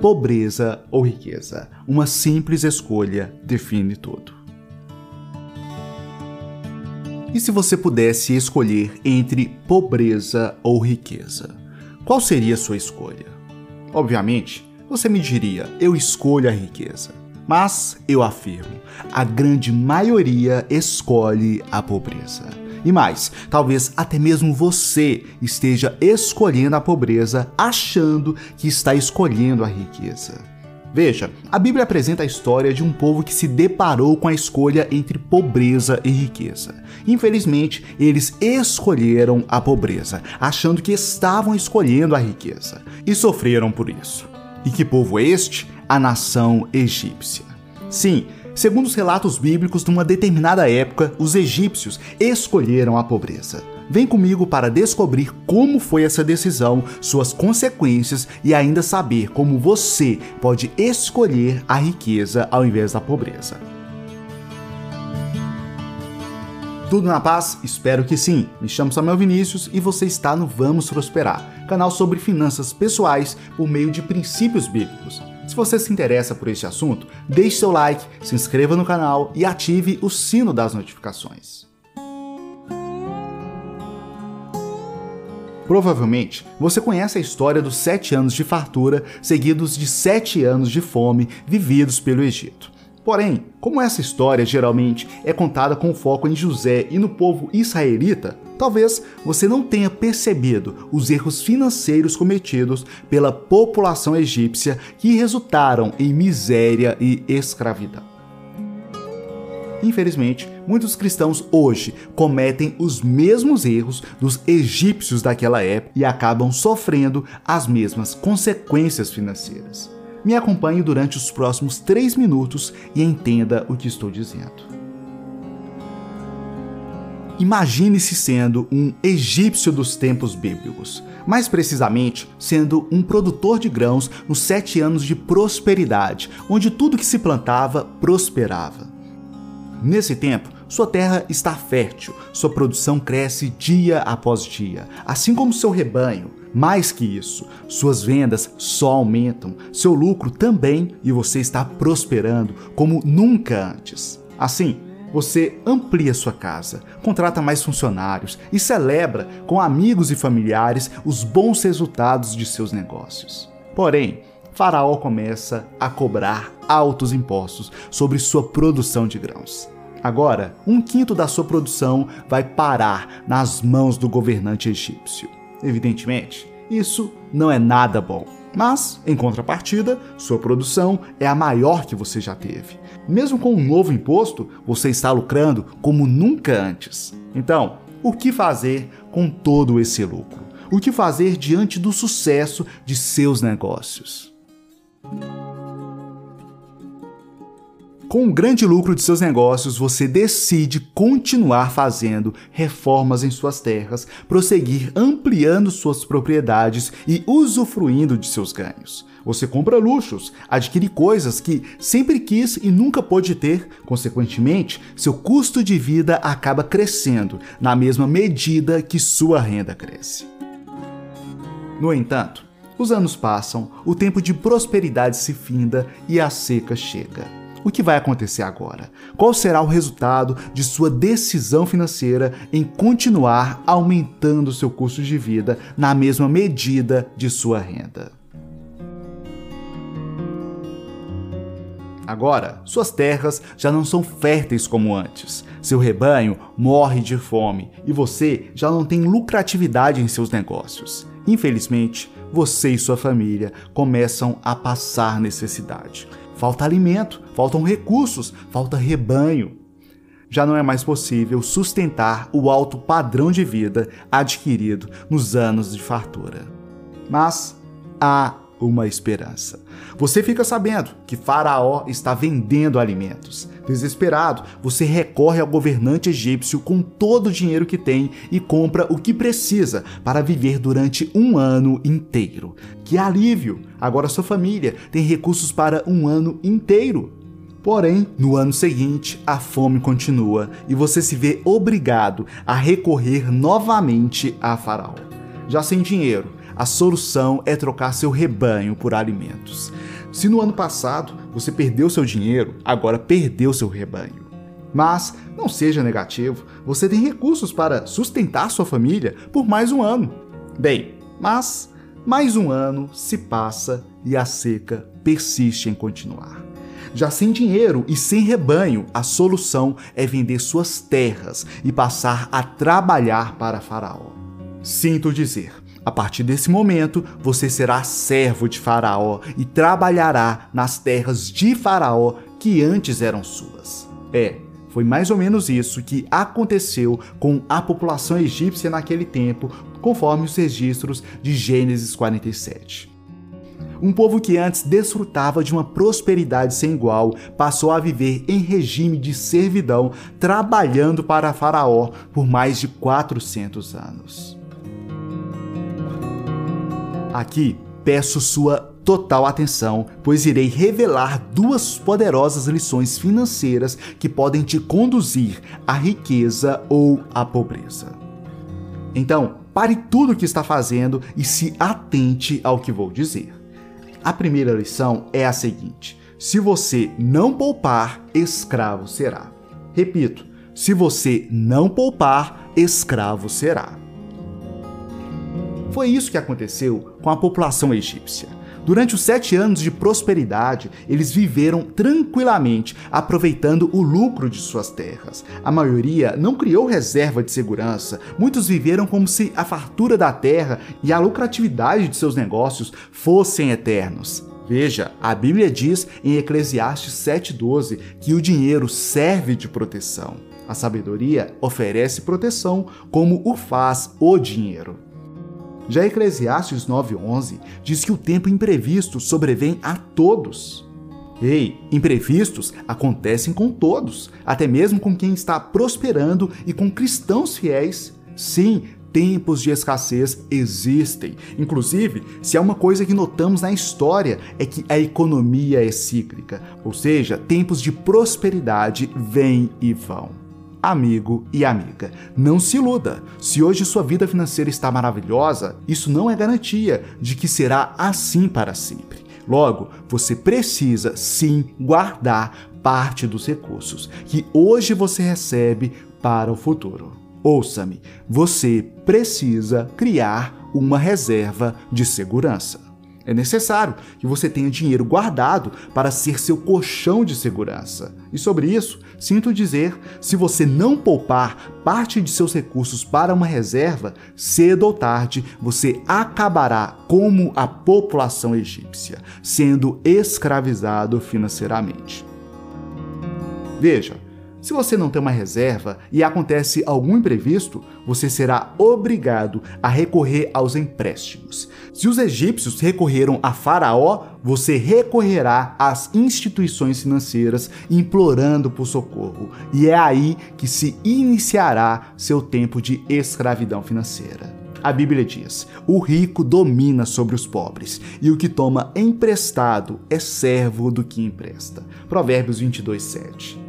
pobreza ou riqueza. Uma simples escolha define tudo. E se você pudesse escolher entre pobreza ou riqueza? Qual seria a sua escolha? Obviamente, você me diria: eu escolho a riqueza. Mas eu afirmo, a grande maioria escolhe a pobreza. E mais, talvez até mesmo você esteja escolhendo a pobreza achando que está escolhendo a riqueza. Veja, a Bíblia apresenta a história de um povo que se deparou com a escolha entre pobreza e riqueza. Infelizmente, eles escolheram a pobreza, achando que estavam escolhendo a riqueza, e sofreram por isso. E que povo é este? A nação egípcia. Sim, segundo os relatos bíblicos, numa determinada época, os egípcios escolheram a pobreza. Vem comigo para descobrir como foi essa decisão, suas consequências e ainda saber como você pode escolher a riqueza ao invés da pobreza. Tudo na paz? Espero que sim. Me chamo Samuel Vinícius e você está no Vamos Prosperar, canal sobre finanças pessoais por meio de princípios bíblicos. Se você se interessa por este assunto, deixe seu like, se inscreva no canal e ative o sino das notificações. Provavelmente você conhece a história dos sete anos de fartura seguidos de sete anos de fome vividos pelo Egito. Porém, como essa história geralmente é contada com foco em José e no povo israelita, talvez você não tenha percebido os erros financeiros cometidos pela população egípcia que resultaram em miséria e escravidão. Infelizmente, muitos cristãos hoje cometem os mesmos erros dos egípcios daquela época e acabam sofrendo as mesmas consequências financeiras. Me acompanhe durante os próximos três minutos e entenda o que estou dizendo. Imagine-se sendo um egípcio dos tempos bíblicos, mais precisamente sendo um produtor de grãos nos sete anos de prosperidade, onde tudo que se plantava prosperava. Nesse tempo, sua terra está fértil, sua produção cresce dia após dia, assim como seu rebanho. Mais que isso, suas vendas só aumentam, seu lucro também e você está prosperando como nunca antes. Assim, você amplia sua casa, contrata mais funcionários e celebra com amigos e familiares os bons resultados de seus negócios. Porém, Faraó começa a cobrar altos impostos sobre sua produção de grãos. Agora, um quinto da sua produção vai parar nas mãos do governante egípcio. Evidentemente, isso não é nada bom. Mas, em contrapartida, sua produção é a maior que você já teve. Mesmo com um novo imposto, você está lucrando como nunca antes. Então, o que fazer com todo esse lucro? O que fazer diante do sucesso de seus negócios? Com o grande lucro de seus negócios, você decide continuar fazendo reformas em suas terras, prosseguir ampliando suas propriedades e usufruindo de seus ganhos. Você compra luxos, adquire coisas que sempre quis e nunca pôde ter, consequentemente, seu custo de vida acaba crescendo na mesma medida que sua renda cresce. No entanto, os anos passam, o tempo de prosperidade se finda e a seca chega. O que vai acontecer agora? Qual será o resultado de sua decisão financeira em continuar aumentando seu custo de vida na mesma medida de sua renda? Agora, suas terras já não são férteis como antes. Seu rebanho morre de fome e você já não tem lucratividade em seus negócios. Infelizmente, você e sua família começam a passar necessidade. Falta alimento, faltam recursos, falta rebanho. Já não é mais possível sustentar o alto padrão de vida adquirido nos anos de fartura. Mas há uma esperança. Você fica sabendo que Faraó está vendendo alimentos. Desesperado, você recorre ao governante egípcio com todo o dinheiro que tem e compra o que precisa para viver durante um ano inteiro. Que alívio! Agora sua família tem recursos para um ano inteiro. Porém, no ano seguinte, a fome continua e você se vê obrigado a recorrer novamente a Faraó. Já sem dinheiro, a solução é trocar seu rebanho por alimentos. Se no ano passado você perdeu seu dinheiro, agora perdeu seu rebanho. Mas não seja negativo, você tem recursos para sustentar sua família por mais um ano. Bem, mas mais um ano se passa e a seca persiste em continuar. Já sem dinheiro e sem rebanho, a solução é vender suas terras e passar a trabalhar para Faraó. Sinto dizer, a partir desse momento, você será servo de Faraó e trabalhará nas terras de Faraó que antes eram suas. É, foi mais ou menos isso que aconteceu com a população egípcia naquele tempo, conforme os registros de Gênesis 47. Um povo que antes desfrutava de uma prosperidade sem igual passou a viver em regime de servidão, trabalhando para Faraó por mais de 400 anos. Aqui peço sua total atenção, pois irei revelar duas poderosas lições financeiras que podem te conduzir à riqueza ou à pobreza. Então, pare tudo o que está fazendo e se atente ao que vou dizer. A primeira lição é a seguinte: se você não poupar, escravo será. Repito, se você não poupar, escravo será. Foi isso que aconteceu com a população egípcia. Durante os sete anos de prosperidade, eles viveram tranquilamente, aproveitando o lucro de suas terras. A maioria não criou reserva de segurança, muitos viveram como se a fartura da terra e a lucratividade de seus negócios fossem eternos. Veja, a Bíblia diz em Eclesiastes 7,12 que o dinheiro serve de proteção. A sabedoria oferece proteção, como o faz o dinheiro. Já Eclesiastes 9:11 diz que o tempo imprevisto sobrevém a todos. Ei, imprevistos acontecem com todos, até mesmo com quem está prosperando e com cristãos fiéis. Sim, tempos de escassez existem. Inclusive, se há uma coisa que notamos na história é que a economia é cíclica, ou seja, tempos de prosperidade vêm e vão amigo e amiga. Não se iluda. Se hoje sua vida financeira está maravilhosa, isso não é garantia de que será assim para sempre. Logo, você precisa sim guardar parte dos recursos que hoje você recebe para o futuro. Ouça-me, você precisa criar uma reserva de segurança. É necessário que você tenha dinheiro guardado para ser seu colchão de segurança. E sobre isso, sinto dizer: se você não poupar parte de seus recursos para uma reserva, cedo ou tarde você acabará como a população egípcia, sendo escravizado financeiramente. Veja, se você não tem uma reserva e acontece algum imprevisto, você será obrigado a recorrer aos empréstimos. Se os egípcios recorreram a Faraó, você recorrerá às instituições financeiras implorando por socorro. E é aí que se iniciará seu tempo de escravidão financeira. A Bíblia diz: o rico domina sobre os pobres, e o que toma emprestado é servo do que empresta. Provérbios 22, 7.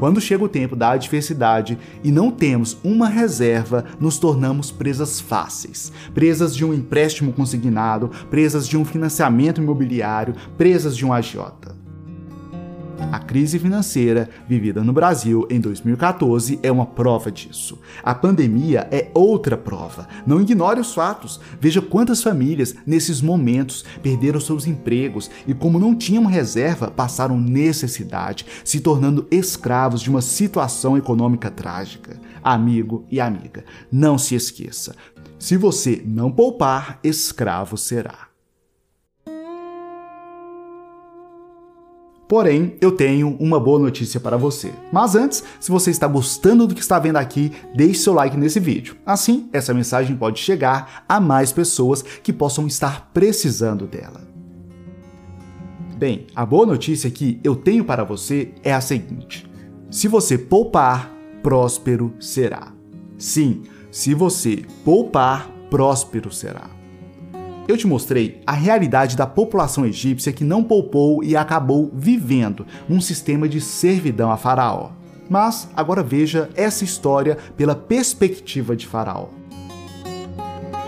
Quando chega o tempo da adversidade e não temos uma reserva, nos tornamos presas fáceis. Presas de um empréstimo consignado, presas de um financiamento imobiliário, presas de um agiota. Crise financeira vivida no Brasil em 2014 é uma prova disso. A pandemia é outra prova. Não ignore os fatos. Veja quantas famílias, nesses momentos, perderam seus empregos e, como não tinham reserva, passaram necessidade, se tornando escravos de uma situação econômica trágica. Amigo e amiga, não se esqueça: se você não poupar, escravo será. Porém, eu tenho uma boa notícia para você. Mas antes, se você está gostando do que está vendo aqui, deixe seu like nesse vídeo. Assim, essa mensagem pode chegar a mais pessoas que possam estar precisando dela. Bem, a boa notícia que eu tenho para você é a seguinte: se você poupar, próspero será. Sim, se você poupar, próspero será eu te mostrei a realidade da população egípcia que não poupou e acabou vivendo num sistema de servidão a Faraó. Mas agora veja essa história pela perspectiva de Faraó.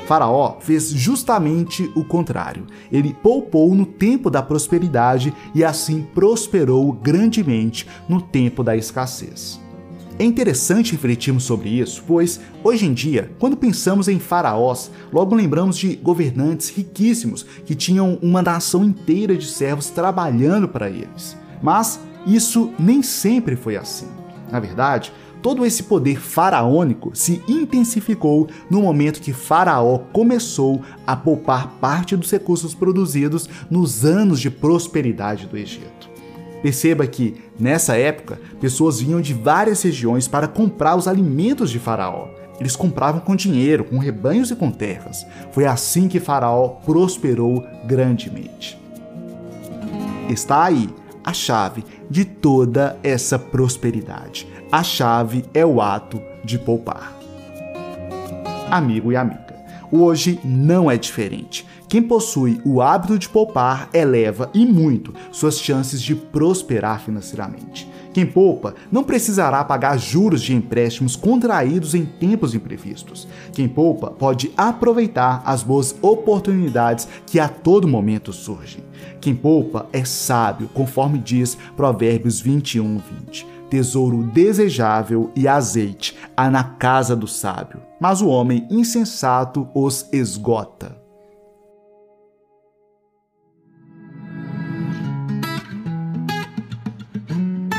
Faraó fez justamente o contrário. Ele poupou no tempo da prosperidade e assim prosperou grandemente no tempo da escassez. É interessante refletirmos sobre isso, pois hoje em dia, quando pensamos em faraós, logo lembramos de governantes riquíssimos que tinham uma nação inteira de servos trabalhando para eles. Mas isso nem sempre foi assim. Na verdade, todo esse poder faraônico se intensificou no momento que Faraó começou a poupar parte dos recursos produzidos nos anos de prosperidade do Egito. Perceba que, nessa época, pessoas vinham de várias regiões para comprar os alimentos de Faraó. Eles compravam com dinheiro, com rebanhos e com terras. Foi assim que Faraó prosperou grandemente. Está aí a chave de toda essa prosperidade. A chave é o ato de poupar. Amigo e amiga, hoje não é diferente. Quem possui o hábito de poupar eleva e muito suas chances de prosperar financeiramente. Quem poupa não precisará pagar juros de empréstimos contraídos em tempos imprevistos. Quem poupa pode aproveitar as boas oportunidades que a todo momento surgem. Quem poupa é sábio, conforme diz Provérbios 21, 20 tesouro desejável e azeite há na casa do sábio, mas o homem insensato os esgota.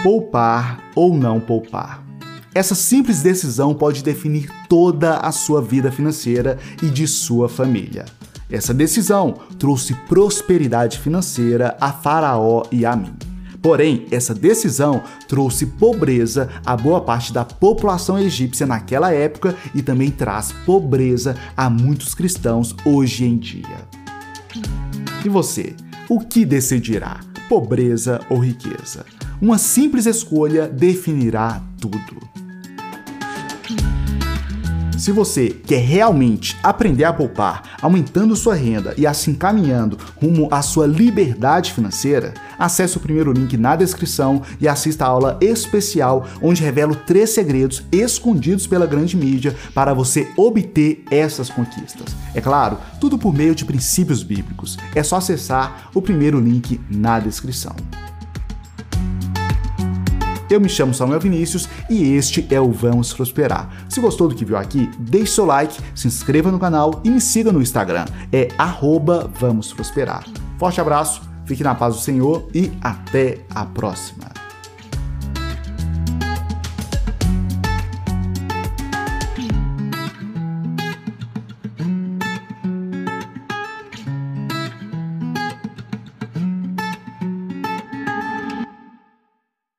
Poupar ou não poupar. Essa simples decisão pode definir toda a sua vida financeira e de sua família. Essa decisão trouxe prosperidade financeira a Faraó e a mim. Porém, essa decisão trouxe pobreza a boa parte da população egípcia naquela época e também traz pobreza a muitos cristãos hoje em dia. E você, o que decidirá? Pobreza ou riqueza? Uma simples escolha definirá tudo. Se você quer realmente aprender a poupar, aumentando sua renda e assim caminhando rumo à sua liberdade financeira, acesse o primeiro link na descrição e assista a aula especial onde revelo três segredos escondidos pela grande mídia para você obter essas conquistas. É claro, tudo por meio de princípios bíblicos. É só acessar o primeiro link na descrição. Eu me chamo Samuel Vinícius e este é o Vamos Prosperar. Se gostou do que viu aqui, deixe seu like, se inscreva no canal e me siga no Instagram. É arroba Vamos Prosperar. Forte abraço, fique na paz do Senhor e até a próxima.